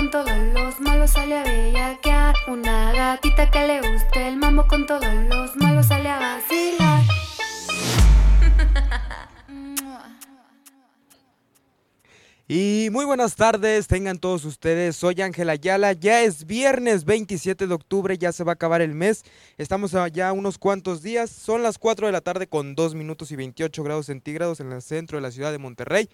Con todos los malos sale a bellaquear. Una gatita que le guste el mambo con todos los malos sale a vacilar. Y muy buenas tardes, tengan todos ustedes. Soy Ángela Ayala. Ya es viernes 27 de octubre, ya se va a acabar el mes. Estamos ya unos cuantos días. Son las 4 de la tarde con 2 minutos y 28 grados centígrados en el centro de la ciudad de Monterrey.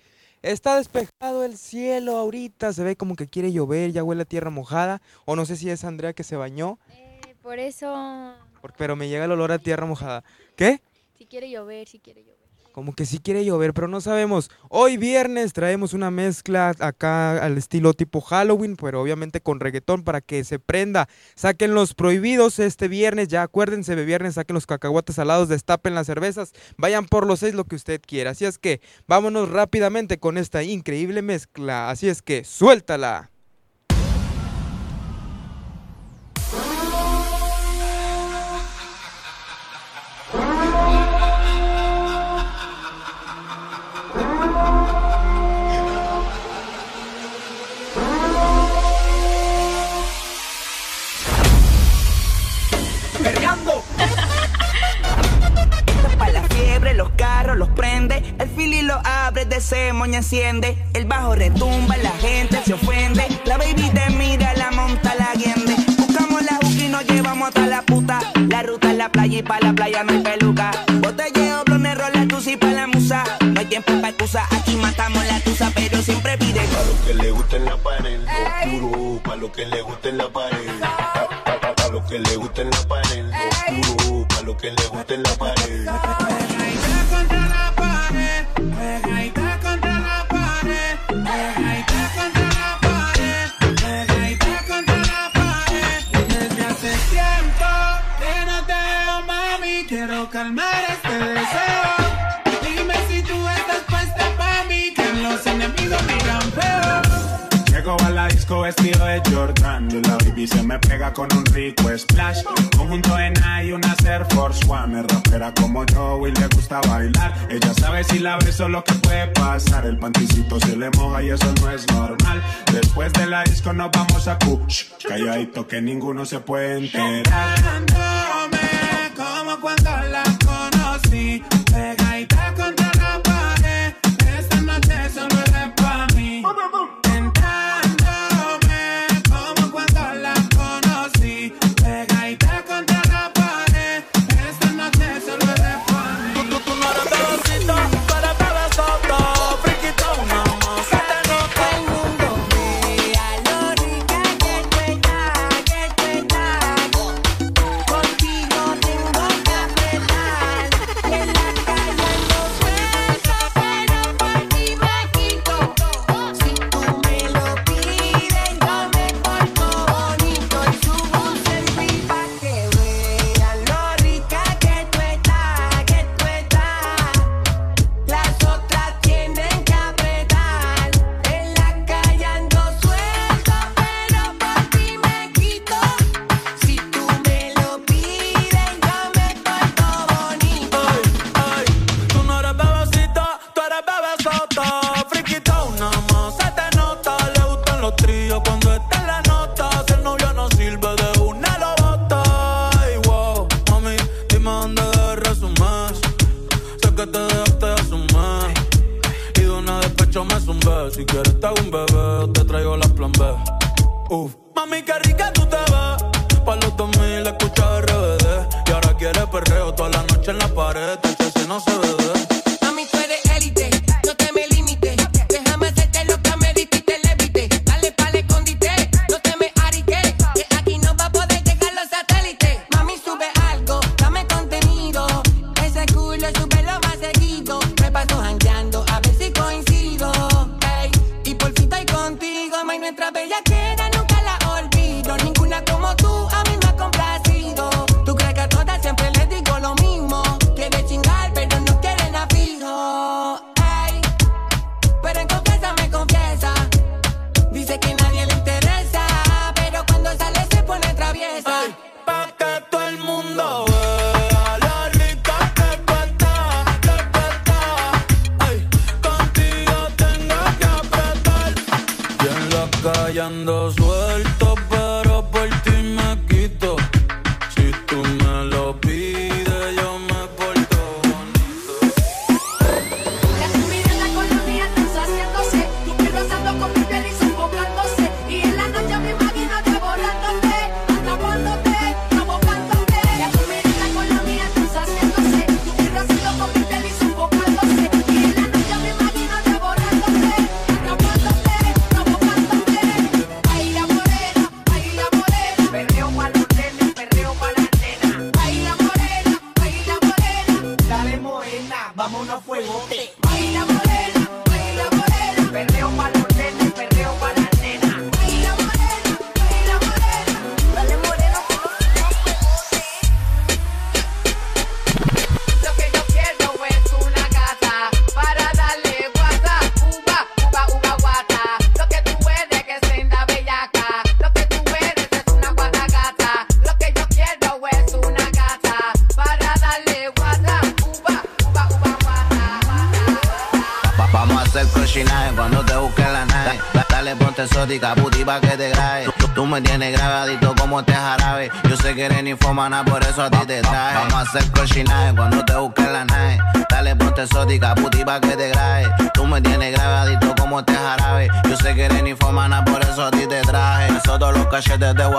Está despejado el cielo ahorita, se ve como que quiere llover, ya huele a tierra mojada. O no sé si es Andrea que se bañó, Eh, por eso, por- pero me llega el olor a tierra mojada. ¿Qué? si quiere llover, si quiere llover. Como que sí quiere llover, pero no sabemos. Hoy viernes traemos una mezcla acá al estilo tipo Halloween, pero obviamente con reggaetón para que se prenda. Saquen los prohibidos este viernes, ya acuérdense de viernes, saquen los cacahuates salados, destapen las cervezas, vayan por los seis lo que usted quiera. Así es que vámonos rápidamente con esta increíble mezcla. Así es que suéltala. Lo abre, de moña enciende. El bajo retumba, la gente se ofende. La baby te mira, la monta, la guiende. Buscamos la juca y nos llevamos hasta la puta. La ruta es la playa y pa' la playa no hay peluca. Botelleo, blonde, rola, y pa' la musa. No hay tiempo pa' excusa, aquí matamos la tusa, pero siempre pide. Pa' lo que le gusta en la pared, oscuro, pa' lo que le gusta en la pared. Pa, pa, pa, pa' lo que le gusta en la pared, oscuro, pa' lo que le gusta en la pared. quiero calmar este deseo. Dime si tú estás puesta para mí, que los enemigos miran feo. Llego a la disco vestido de Jordan. Y la baby se me pega con un rico splash. Conjunto en y una Air Force One. Es rapera como yo y le gusta bailar. Ella sabe si la beso lo que puede pasar. El panticito se le moja y eso no es normal. Después de la disco nos vamos a Kush. Calladito que ninguno se puede enterar.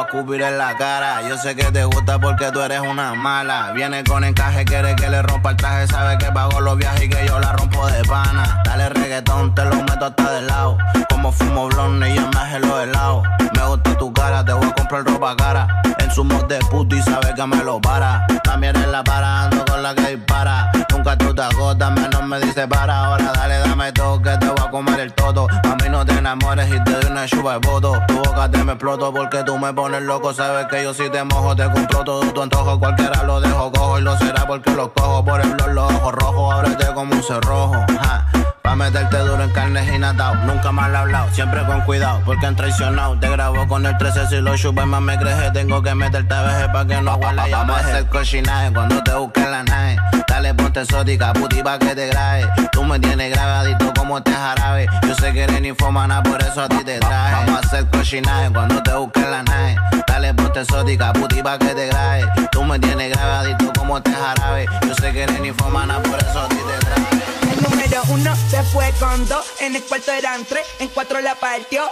la cúpula en la cara. Sé que te gusta porque tú eres una mala. Viene con encaje, quiere que le rompa el traje. Sabe que pago los viajes y que yo la rompo de pana. Dale reggaetón, te lo meto hasta de lado. Como fumo blonde y yo me gelo helado. Me gusta tu cara, te voy a comprar ropa cara. En su mod de puto y sabe que me lo para. También eres la para, ando con la que dispara. Nunca tú te agotas, menos me dice para. Ahora dale, dame todo que te voy a comer el toto. A mí no te enamores y te doy una chupa de voto. Tu boca te me exploto porque tú me pones loco. Sabes que yo sí te te cumplo todo tu antojo. Cualquiera lo dejo cojo y lo será porque lo cojo. Por el blog, los ojos rojos, ábrete como un cerrojo. Pa' meterte duro en carnes y natao. Nunca mal hablado, siempre con cuidado, porque han traicionado. Te grabo con el 13 si lo chupas más me creje. Tengo que meterte a veje pa' que no huela y Vamos a hacer cochinaje cuando te busquen la nave. Dale, ponte exótica, puti pa' que te grabe. Tú me tienes grabadito como te jarabe. Yo sé que eres infomana, por eso a ti te traje. Vamos a hacer cochinaje cuando te busquen la nave. Dale, ponte exótica, puti pa' que te grabe. Tú me tienes grabadito como te jarabe. Yo sé que eres por eso a te traje. El número uno se fue con dos, en el cuarto eran tres, en cuatro la partió.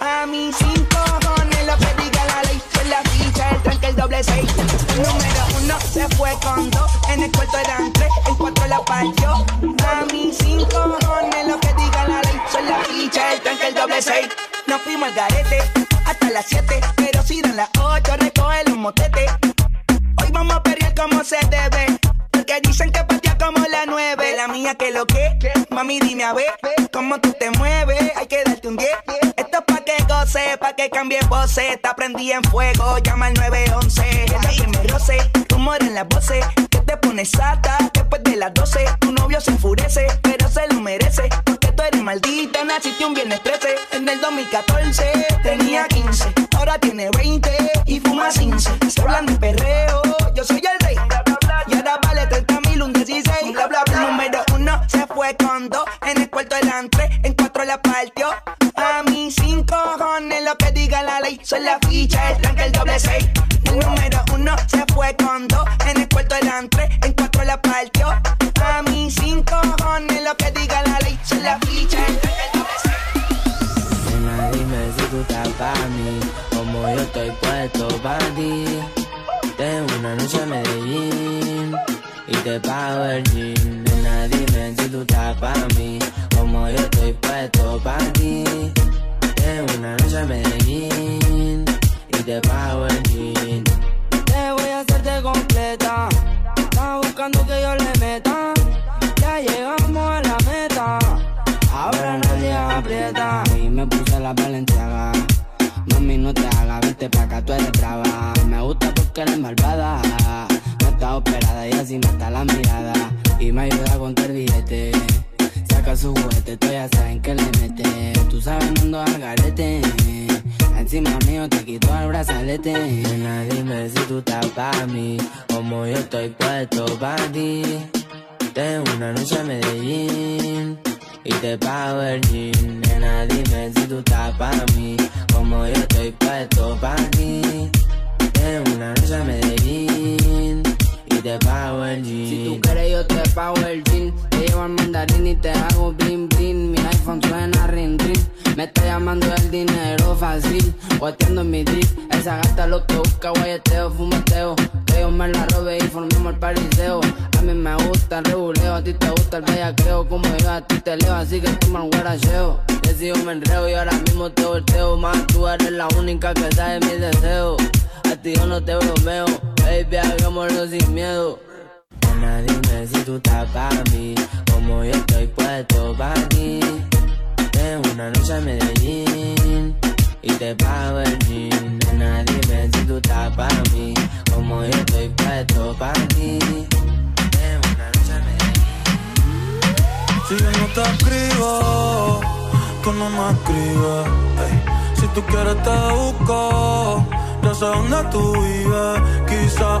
A mis cinco cojones lo que diga la ley, fue la ficha, el tranque, el doble seis. El número uno se fue con dos, en el cuarto eran tres, en cuatro la partió. A mis cinco cojones lo que diga la ley, fue la ficha, el tranque, el doble seis. Nos fuimos al garete hasta las siete, pero si dan las ocho, recoge los motetes. Hoy vamos a pelear como se debe. Porque dicen que patea como la nueve. La mía que lo que. Mami, dime a ver cómo tú te mueves. Hay que darte un 10. Esto es pa' que goce, pa' que cambie voces. Te prendí en fuego, llama al 911. Ella que me roce, rumor en las voces. Te pones sata después de las 12. Tu novio se enfurece, pero se lo merece. Porque tú eres maldita, naciste un viernes 13. En el 2014 tenía 15, ahora tiene 20 y fuma 15. Se hablan de perreo, yo soy el rey. Y ahora vale 30 mil, un 16. Bla. Número uno se fue con dos. En el cuarto eran en cuatro la partió. A mí cinco cojones lo que diga la ley. Soy la ficha, el tranque, el doble seis. El número uno se fue con dos. Partió. A mí cinco cojones lo que diga la ley. Soy la ficha. Nena, dime si tú estás para mí, como yo estoy puesto para ti. Tengo una noche a Medellín y te pago el jean. Brazalete. Nena, dime si tú estás pa' mí. Como yo estoy puesto pa' ti. Tengo una noche a Medellín y te pago el jean. Nena, dime si tú estás para mí, como yo estoy puesto para ti. Tengo una noche a Medellín y te pago el jean. Si tú quieres yo te pago el jean. Te llevo al mandarín y te hago bling bling. Mi iPhone suena ring ring. Me está llamando el dinero fácil. Guateando en mi drip. Esa gata lo que busca, guayeteo, fumeteo. Que yo me la robe y formemos el pariseo. A mí me gusta el reguleo, a ti te gusta el bellaqueo. Como yo a ti te leo, así que toma el guaracheo. Que si me enreo y ahora mismo te volteo. Más tú eres la única que sabe mis deseos. A ti yo no te bromeo. Baby, hagámoslo sin miedo. Nena, dime si tú estás para mí, como yo estoy puesto para ti. Tengo una noche a Medellín y te pago el jean. Nena, dime si tú estás para mí, como yo estoy puesto para ti. Tengo una noche a Medellín. Si yo no te escribo, tú no me escribes. Si tú quieres te busco, yo sé dónde tú vives. Quizás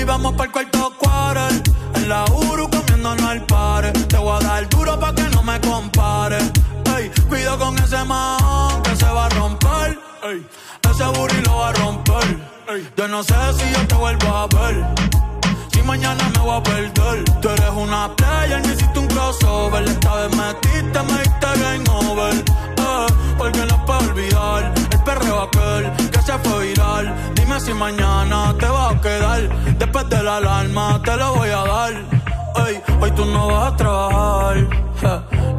Baby, vamos para el cuarto quarter. En la Uru comiéndonos al pare. Te voy a dar duro pa' que no me compare. Ey, cuido con ese man que se va a romper. Ey, ese burri lo va a romper. Yo no sé si yo te vuelvo a ver. si mañana me voy a perder. Tú eres una playa, necesito un crossover. Esta vez metiste, si mañana te va a quedar. Después de la alarma te lo voy a dar. Ey, hoy tú no vas a trabajar.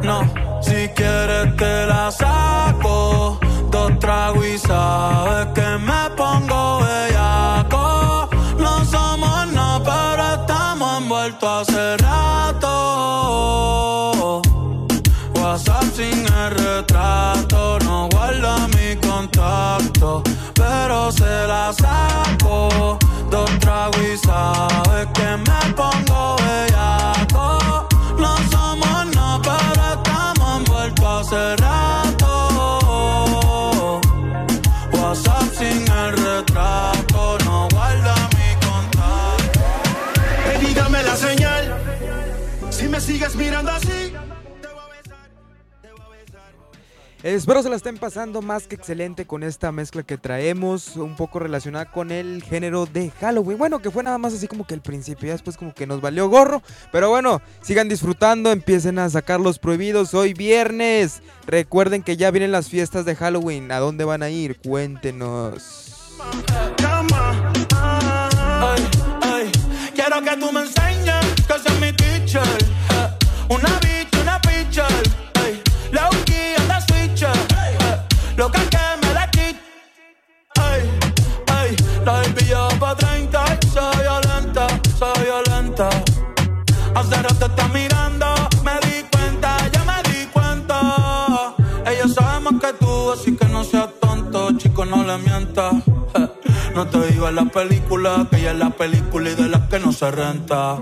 no, si quieres te la saco. Dos tragos y sabes que me Espero se la estén pasando más que excelente con esta mezcla que traemos, un poco relacionada con el género de Halloween. Bueno, que fue nada más así como que el principio, ya después como que nos valió gorro. Pero bueno, sigan disfrutando, empiecen a sacar los prohibidos. Hoy viernes, recuerden que ya vienen las fiestas de Halloween. ¿A dónde van a ir? Cuéntenos. Quiero que tú me enseñes no le mientas. Eh, No te digo en la película, que ella es la película y de las que no se renta.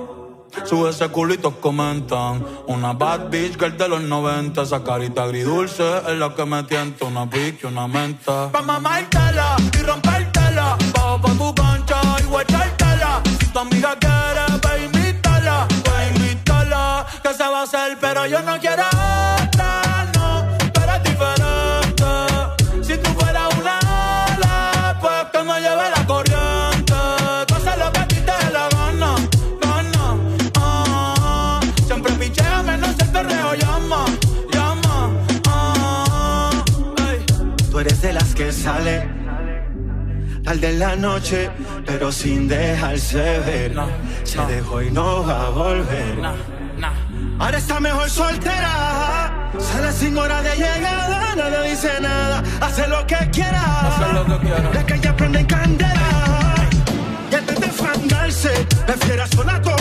Sube ese culito, comentan. Una bad bitch girl de los 90. Esa carita agridulce es la que me tienta. Una y una menta. Pa' mamártela y rompértela. Bajo pa' tu cancha y guachártela. Si tu amiga quiere, ve invítala. Ve invítala. Que se va a hacer, pero yo no quiero tarde en la noche, pero sin dejarse ver. Se dejó y no va a volver. Ahora está mejor soltera. Sale sin hora de llegada, nadie dice nada. Hace lo que quiera. La calle prende en candela. Y antes de fangarse, prefiere sola tocarse.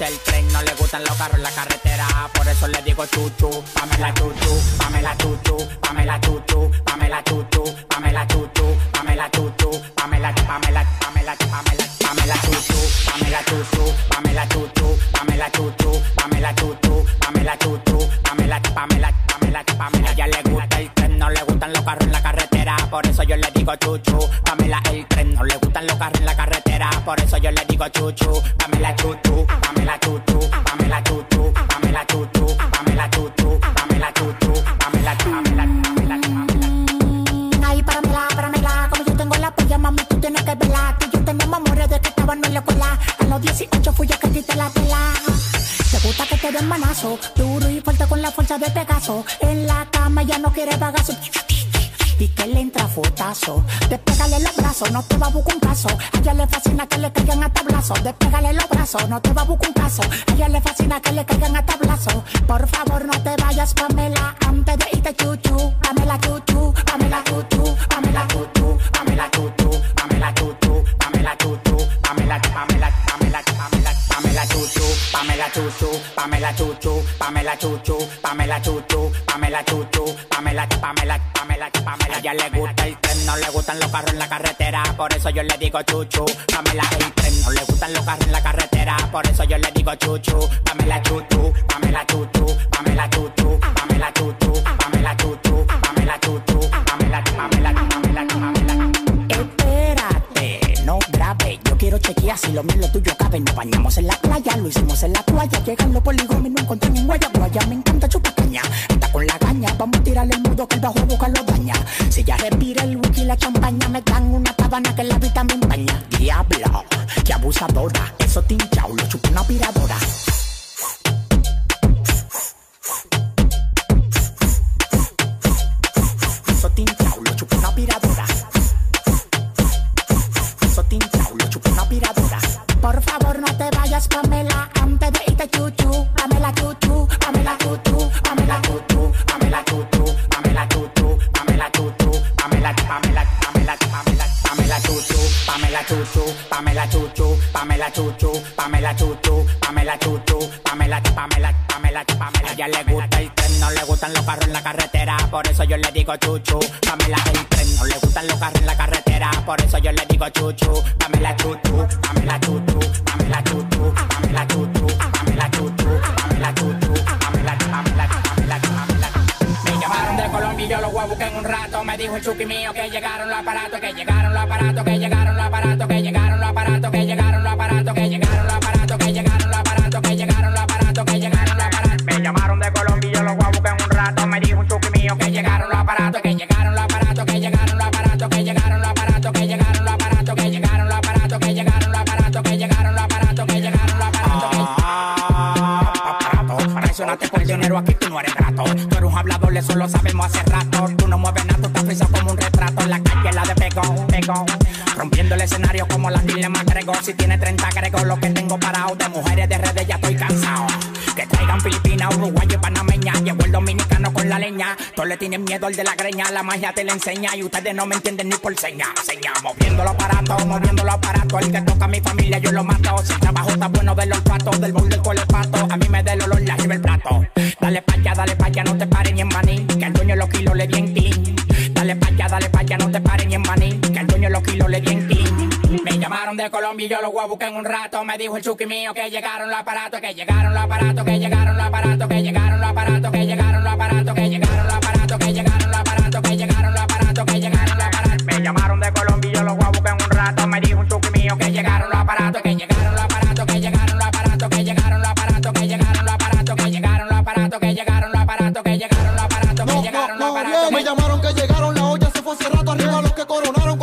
Ya no le gustan los carros en la carretera. Por eso le digo chuchu, Pamela chuchu, Pamela chuchu, Pamela chuchu, Pamela chuchu, Pamela chuchu, Pamela chuchu, Pamela, Pamela, Pamela, Pamela, Pamela chuchu, Pamela chuchu, Pamela chuchu, Pamela chuchu, Pamela chuchu, Pamela chuchu, Pamela, Pamela, Pamela, Pamela. Ya le gusta el tren, no le gustan los carros en la carretera. Por eso yo le digo chuchu, Pamela el tren, no le gustan los carros en la carretera. Por eso yo le digo chuchu, Pamela chuchu, Pamela chuchu, Ay, como yo tengo la polla, mami, tú tienes que verla. Tú yo tenemos amores de que estábamos en la escuela. A los 18 fui yo que te la tela. Te gusta que te den manazo, duro y fuerte con la fuerza de Pegaso. En la cama ya no quiere bagazo. Y que le fuetazo. Despégale los brazos, no te va a buscar un caso. A ella le fascina que le caigan a tablazo. Despégale los brazos, no te va a buscar un caso. A ella le fascina que le caigan a tablazo. Por favor, no te vayas, Pamela. Antes de irte chuchu, Pamela chuchu, Pamela chuchu, Pamela chuchu, Pamela chuchu, Pamela chuchu, Pamela chuchu, Pamela, Pamela, Pamela, Pamela, Pamela chuchu, Pamela chuchu, Pamela chuchu, Pamela chuchu, Pamela chuchu, Pamela chuchu, Pamela, Pamela, Pamela, ella le gusta el tren, no le gustan los carros en la carretera, por eso yo le digo chuchu, Pamela el tren, no le gustan los carros en la carretera, por eso yo le digo chuchu, Pamela chuchu, Pamela chuchu, Pamela chuchu, Pamela chuchu, Pamela chuchu, Pamela chuchu, Pamela, Pamela, Pamela, Pamela. Espérate, no grave. Yo quiero chequear si lo mío lo tuyo cabe. Nos bañamos en la playa, lo hicimos en la toalla. Llegan los polígonos y no encuentran en guaya. Guaya, me encanta chupacaña. Está con la caña, vamos a tirarle el mudo que el bajo boca lo daña. Si ya champaña, me dan una tabana que la vida me empaña. Diablo, que abusadora. Eso tinchao, lo chupa una aspiradora. Chuchu, Pamela chuchu, Pamela chuchu, Pamela, Pamela, Pamela, Pamela. A ella le gusta el tren, no le gustan los carros en la carretera, por eso yo le digo chuchu, Pamela el tren, no le gustan los carros en la carretera, por eso yo le digo chuchu, Pamela chuchu, Pamela chuchu, Pamela chuchu, Pamela chuchu, Pamela chuchu, Pamela chuchu, Pamela, Pamela, Pamela, Pamela. Me llamaron de Colombia y yo los voy a buscar en un rato. Me dijo el chuki mío que llegaron los aparatos, que llegaron los aparatos, que llegaron los aparatos, que llegaron los aparatos, que llegaron los aparatos, que llegaron los aparatos, que llegaron los aparatos, que llegaron los aparatos, que llegaron los aparatos, que llegaron los aparatos, que llegaron los aparatos. Por dinero, aquí tú no eres grato. Tú eres un hablador, eso lo sabemos hace rato. Tú no mueves nada, tú estás frisado como un retrato. La calle la de pegón, pegón. Rompiendo el escenario como la Dile McGregor. Si tiene 30 agrego lo que tengo parado. De mujeres de redes ya estoy cansado. Que traigan Filipinas, Uruguay y Panameña. La leña. Todos le tienen miedo al de la greña. La magia te la enseña y ustedes no me entienden ni por seña. Seña, moviendo los aparatos, moviendo los aparatos. El que toca a mi familia yo lo mato. Si el trabajo está bueno de los patos, del bowl del colepato. A mí me da el olor, la arriba el plato. Dale pa' allá, dale pa' allá, no te pares ni en maní. Que el dueño los kilos le di en clean. Dale pa' allá, dale pa' allá, no te pares ni en maní. Que el dueño los kilos le di llamaron de Colombia y yo los voy a buscar en un rato. Me dijo el chuki mío que llegaron los aparatos, que llegaron los aparatos, que llegaron los aparatos, que llegaron los aparatos, que llegaron los aparatos, que llegaron los aparatos, que llegaron los aparatos, que llegaron los aparatos, que llegaron los aparatos. Me llamaron de Colombia y yo los voy a buscar en un rato. Me dijo el chuki mío que llegaron los aparatos, que llegaron los aparatos, que llegaron los aparatos, que llegaron los aparatos, que llegaron los aparatos, que llegaron los aparatos, que llegaron los aparatos, que llegaron los aparatos, que llegaron los aparatos. Me llamaron que llegaron, la olla se fue hace rato. Arriba los que coronaron,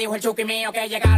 dijo el chuki mío que llegaron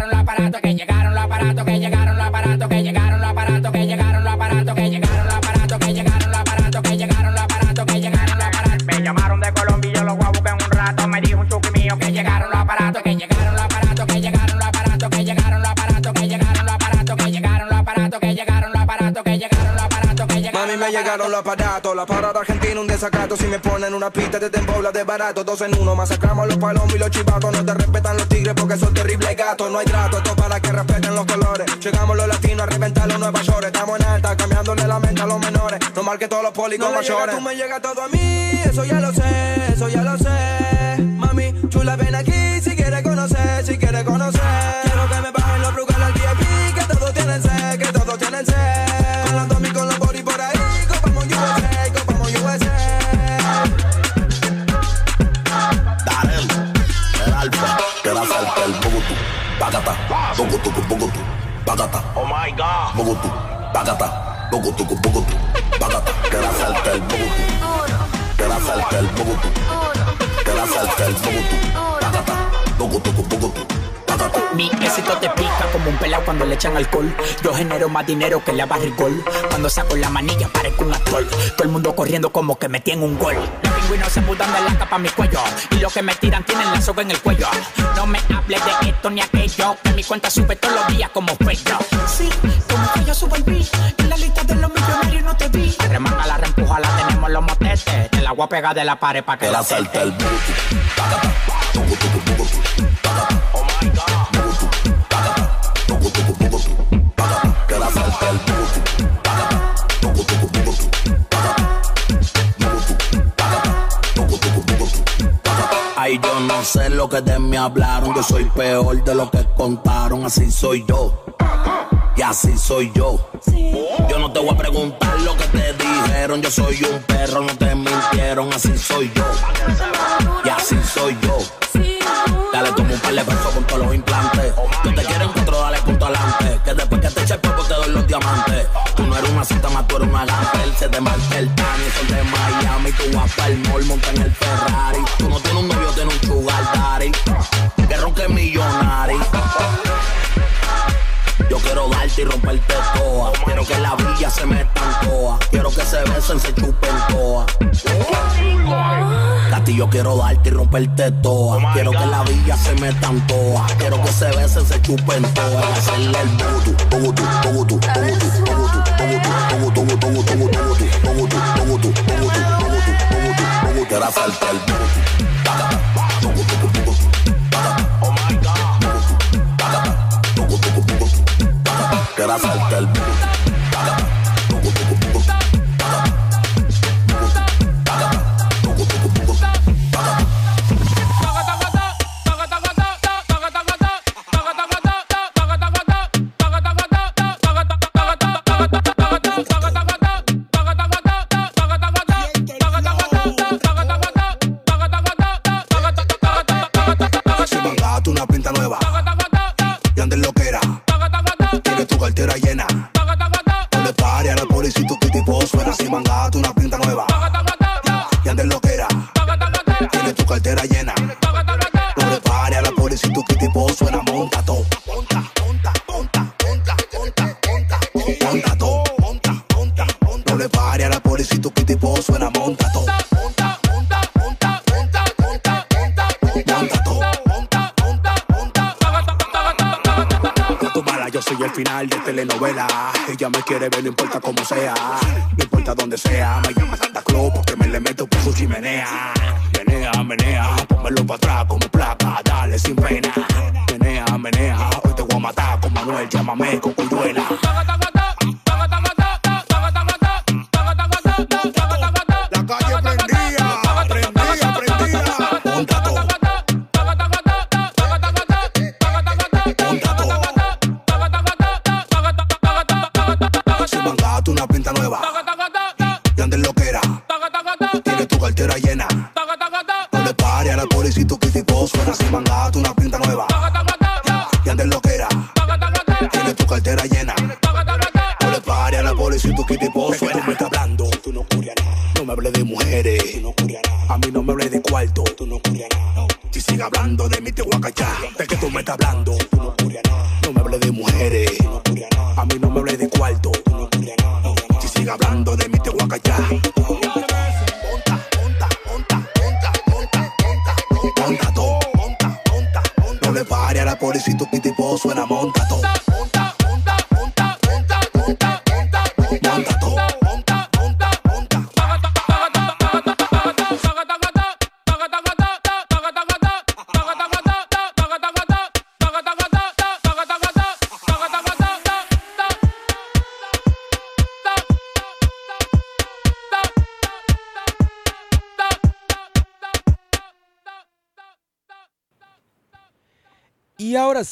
llegaron los aparatos. La parada argentina, un desacato. Si me ponen una pista de tembola de barato, dos en uno. Masacramos los palomos y los chivatos. No te respetan los tigres porque son terribles gatos. No hay trato, esto para que respeten los colores. Llegamos los latinos a reventar los Nueva York. Estamos en alta, cambiándole la mente a los menores. No mal que todos los policos No llega, mayores. tú me llega todo a mí, eso ya lo sé, eso ya lo sé. Mami, chula, ven aquí si quieres conocer, si quieres conocer. Quiero que me pagata, poco tucu, poco. Oh my god, poco tu, pagata, poco tucu, pagata. Te la salta el poco tu, te la salta el poco te la salta el poco tu, pagata, poco tucu. Mi éxito te pica como un pelado cuando le echan alcohol. Yo genero más dinero que la barrigol. Cuando saco la manilla parezco un actor. Todo el mundo corriendo como que metí en un gol. Los pingüinos se mudan de la capa a mi cuello. Y los que me tiran tienen la soga en el cuello. No me hables de esto ni aquello. Que mi cuenta sube todos los días como fuego. Sí, como que yo subo el beat. En la lista de los millonarios no te vi. Remanga, la reempuja, la tenemos los motetes. Te la voy a pegar de la pared para que la hacerte el acepte. No sé lo que de mí hablaron. Yo soy peor de lo que contaron. Así soy yo. Y así soy yo. Yo no te voy a preguntar lo que te dijeron. Yo soy un perro, no te mintieron. Así soy yo. Y así soy yo. Dale como un par de pesos con todos los implantes. Yo te quiero encuentro, dale punto adelante. Que después que te eche el te doy los diamantes. Tú no eres una gantel. Se te marca el tan, son de Miami. Tú vas para el mall, monta en el Ferrari. Tú no tienes un novio, tienes un sugar daddy. Que ronque millonario. Yo quiero darte y romperte toa. Quiero que la villa se metan toa. Quiero que se besen, se chupen toa. Gati, yo quiero darte y romperte toa. Quiero que la villa se metan toa. Quiero que se besen, se chupen toa. Hacerle el bugutu, bugutu, bugutu, bugutu, falta el me quiere ver, no importa cómo sea.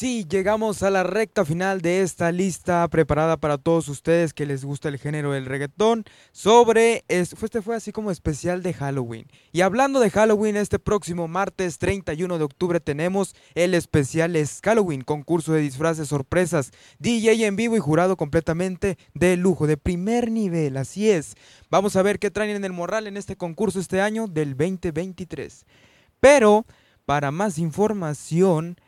Sí, llegamos a la recta final de esta lista preparada para todos ustedes que les gusta el género del reggaetón. Sobre, este fue así como especial de Halloween. Y hablando de Halloween, este próximo martes 31 de octubre tenemos el especial es Halloween, concurso de disfraces sorpresas, DJ en vivo y jurado completamente de lujo, de primer nivel, así es. Vamos a ver qué traen en el morral en este concurso este año del 2023. Pero, para más información...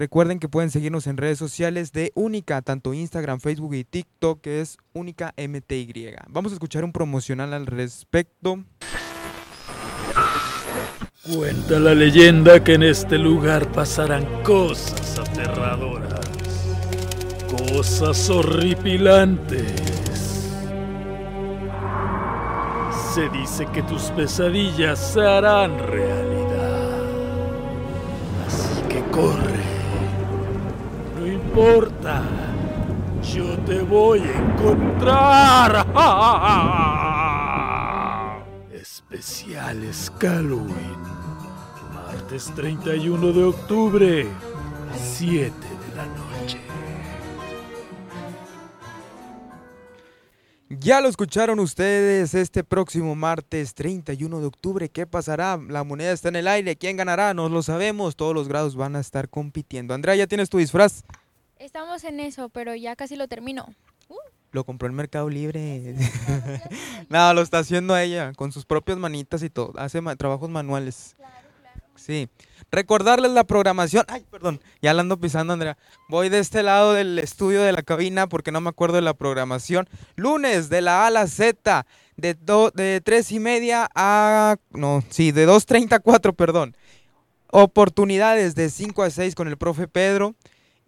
Recuerden que pueden seguirnos en redes sociales de Única, tanto Instagram, Facebook y TikTok, que es Única MTY. Vamos a escuchar un promocional al respecto. Cuenta la leyenda que en este lugar pasarán cosas aterradoras, cosas horripilantes. Se dice que tus pesadillas se harán realidad. Así que corre. Importa. Yo te voy a encontrar. Especiales Halloween. Martes 31 de octubre, 7 de la noche. Ya lo escucharon ustedes este próximo martes 31 de octubre. ¿Qué pasará? La moneda está en el aire. ¿Quién ganará? No lo sabemos. Todos los grados van a estar compitiendo. Andrea, ¿ya tienes tu disfraz? Estamos en eso, pero ya casi lo termino. Lo compró en Mercado Libre. no, lo está haciendo ella con sus propias manitas y todo. Hace ma- trabajos manuales. Sí. Recordarles la programación. Ay, perdón. Ya la ando pisando, Andrea. Voy de este lado del estudio de la cabina porque no me acuerdo de la programación. Lunes de la A a la Z. De, do- de 3 y media a. No, sí, de 2.30 a 4, perdón. Oportunidades de 5 a 6 con el profe Pedro.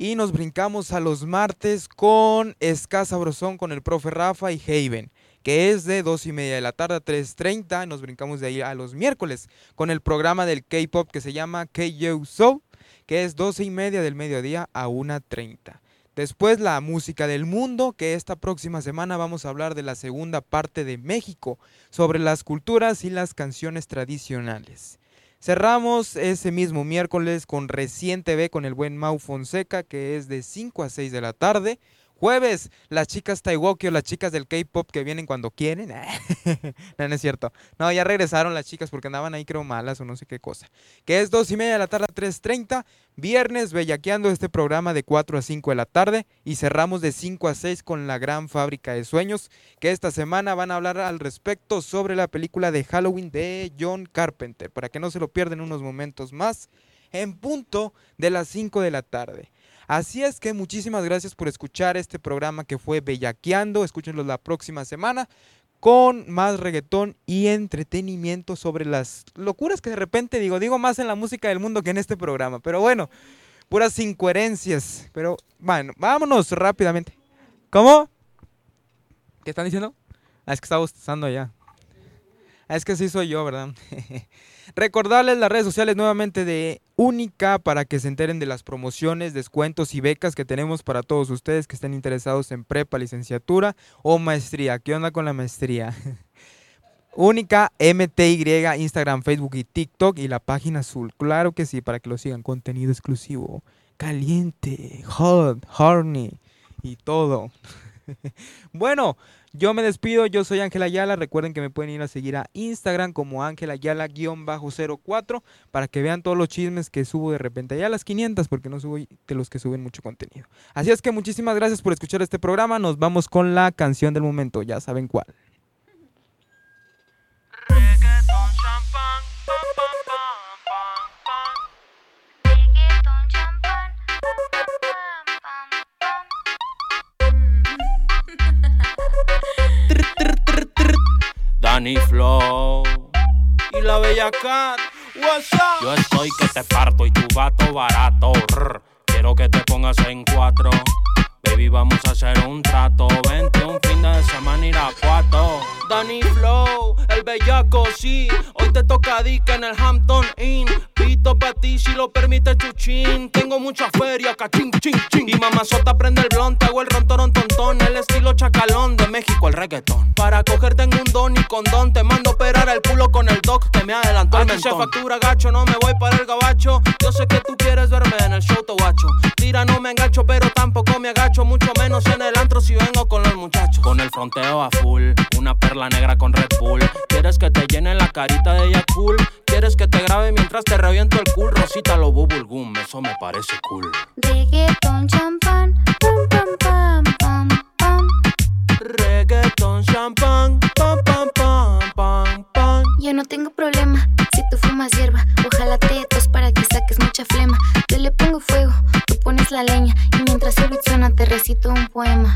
Y nos brincamos a los martes con Escasa Brozón con el profe Rafa y Haven, que es de 2 y media de la tarde a 3.30. Nos brincamos de ahí a los miércoles con el programa del K-Pop que se llama K-Yo Show, que es 12 y media del mediodía a 1.30. Después la música del mundo, que esta próxima semana vamos a hablar de la segunda parte de México, sobre las culturas y las canciones tradicionales. Cerramos ese mismo miércoles con Recién TV con el buen Mau Fonseca, que es de 5 a 6 de la tarde. Jueves, las chicas Taiwoki o las chicas del K-pop que vienen cuando quieren. no, no es cierto. No, ya regresaron las chicas porque andaban ahí, creo, malas o no sé qué cosa. Que es 2 y media de la tarde a 3.30. Viernes, bellaqueando este programa de 4 a 5 de la tarde. Y cerramos de 5 a 6 con la gran fábrica de sueños. Que esta semana van a hablar al respecto sobre la película de Halloween de John Carpenter. Para que no se lo pierdan unos momentos más. En punto de las 5 de la tarde. Así es que muchísimas gracias por escuchar este programa que fue Bellaqueando. Escúchenlo la próxima semana con más reggaetón y entretenimiento sobre las locuras que de repente digo, digo más en la música del mundo que en este programa. Pero bueno, puras incoherencias. Pero bueno, vámonos rápidamente. ¿Cómo? ¿Qué están diciendo? Ah, es que estaba bostezando allá. Ah, es que sí soy yo, ¿verdad? Recordarles las redes sociales nuevamente de Única para que se enteren de las promociones, descuentos y becas que tenemos para todos ustedes que estén interesados en prepa, licenciatura o maestría. ¿Qué onda con la maestría? Única MTY, Instagram, Facebook y TikTok y la página azul. Claro que sí, para que lo sigan. Contenido exclusivo, caliente, hot, horny y todo. bueno, yo me despido. Yo soy Ángela Ayala. Recuerden que me pueden ir a seguir a Instagram como Ángela Ayala-04 para que vean todos los chismes que subo de repente. Ya las 500 porque no subo de los que suben mucho contenido. Así es que muchísimas gracias por escuchar este programa. Nos vamos con la canción del momento. Ya saben cuál. Danny Flow y la bella cat. What's up? Yo estoy que te parto y tu gato barato. Rr. Quiero que te pongas en cuatro. Baby, vamos a hacer un trato. Vente un fin de semana ir a cuatro. Danny Flow, el bellaco, sí. Hoy te toca dica en el Hampton Inn. Pito pa' ti si lo permite chuchín. Tengo mucha feria, cachín, ching, ching. Y mamazota prende el blon, te hago el ron, toron, tontón. El estilo chacalón de México, el reggaetón. Para cogerte en un don y condón, te mando a operar el culo con el doc que me adelantó el mentón. se factura gacho, no me voy para el gabacho. Yo sé que tú quieres verme en el show, guacho. mentira, no me engacho, pero tampoco me agacho. Mucho menos en el Con el fronteo a full, una perla negra con Red Bull. ¿Quieres que te llene la carita de cool? ¿Quieres que te grabe mientras te reviento el cool? Rosita lo bubble gum, eso me parece cool. Reggaeton, champán, pam, pam, pam, pam, pam. Reggaeton, champán, pam, pam, pam, pam, pam. Yo no tengo problema si tú fumas hierba. Ojalá te tos para que saques mucha flema. Yo le pongo fuego, tú pones la leña. Y mientras el beat suena, te recito un poema.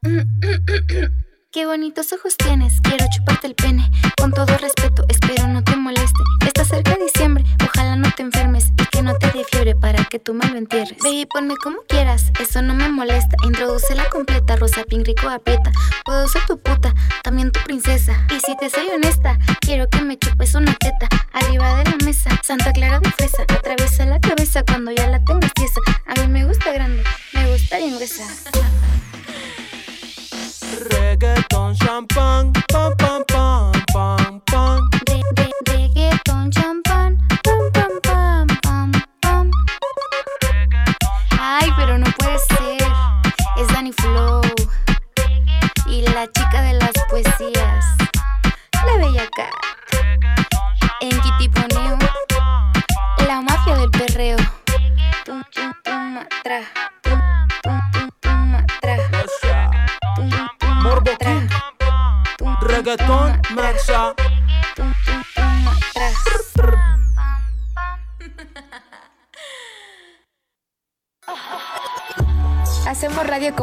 Qué bonitos ojos tienes, quiero chuparte el pene. Con todo respeto, espero no te moleste. Está cerca diciembre, ojalá no te enfermes y que no te dé fiebre para que tú me lo entierres. Ve y ponme como quieras, eso no me molesta. Introduce completa, rosa, pink, rico, aprieta. Puedo ser tu puta, también tu princesa. Y si te soy honesta, quiero que me chupes una teta arriba de la mesa. Santa Clara de fresa, atraviesa la cabeza cuando ya la tengas tiesa. A mí me gusta grande, me gusta bien gruesa. Reggaeton, champán,